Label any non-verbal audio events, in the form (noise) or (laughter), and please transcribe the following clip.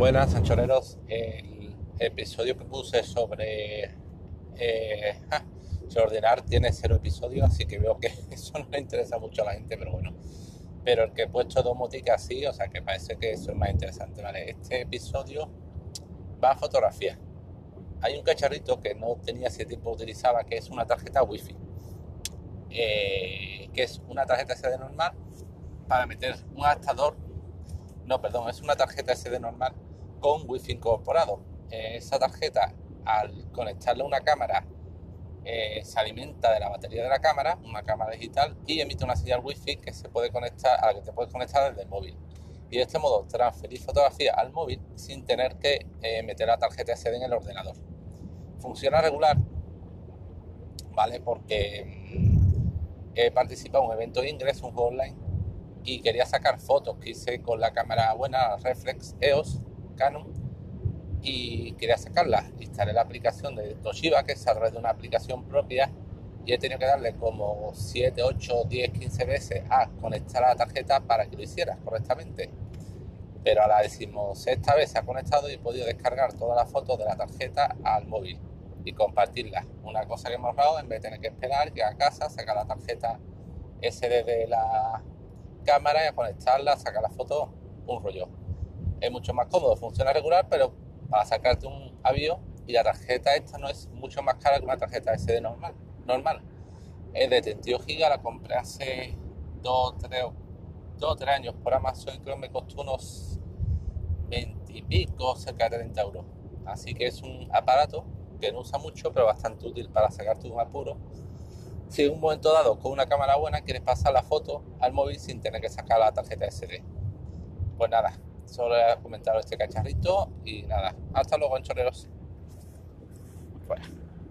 Buenas, anchoreros. El episodio que puse sobre, eh, ordenar tiene cero episodios, así que veo que (laughs) eso no le interesa mucho a la gente, pero bueno. Pero el que he puesto domótica sí, o sea que parece que eso es más interesante, ¿vale? Este episodio va a fotografía. Hay un cacharrito que no tenía ese tiempo utilizaba, que es una tarjeta wifi. Eh, que es una tarjeta SD normal para meter un adaptador no, perdón, es una tarjeta SD normal con wifi incorporado. Esa tarjeta, al conectarle una cámara, eh, se alimenta de la batería de la cámara, una cámara digital, y emite una señal wifi que se puede conectar, a la que te puedes conectar desde el móvil. Y de este modo transferir fotografía al móvil sin tener que eh, meter la tarjeta SD en el ordenador. Funciona regular, ¿vale? Porque mm, he participado en un evento de ingreso, un juego online, y quería sacar fotos que hice con la cámara buena Reflex EOS Canon y quería sacarlas. Instalé la aplicación de Toshiba que es a través de una aplicación propia y he tenido que darle como 7, 8, 10, 15 veces a conectar la tarjeta para que lo hiciera correctamente. Pero a la decimosexta vez se ha conectado y he podido descargar todas las fotos de la tarjeta al móvil y compartirlas. Una cosa que hemos ahorrado en vez de tener que esperar que a casa, sacar la tarjeta SD de la cámara y a conectarla, sacar la foto, un rollo. Es mucho más cómodo, funciona regular, pero para sacarte un avión y la tarjeta esta no es mucho más cara que una tarjeta SD normal. normal. Es de 32 GB, la compré hace 2 3, 2, 3 años por Amazon, creo que me costó unos 20 y pico, cerca de 30 euros. Así que es un aparato que no usa mucho, pero bastante útil para sacarte un apuro si en un momento dado con una cámara buena quieres pasar la foto al móvil sin tener que sacar la tarjeta SD. Pues nada, solo comentaros este cacharrito y nada, hasta luego, chorreros. Fuera.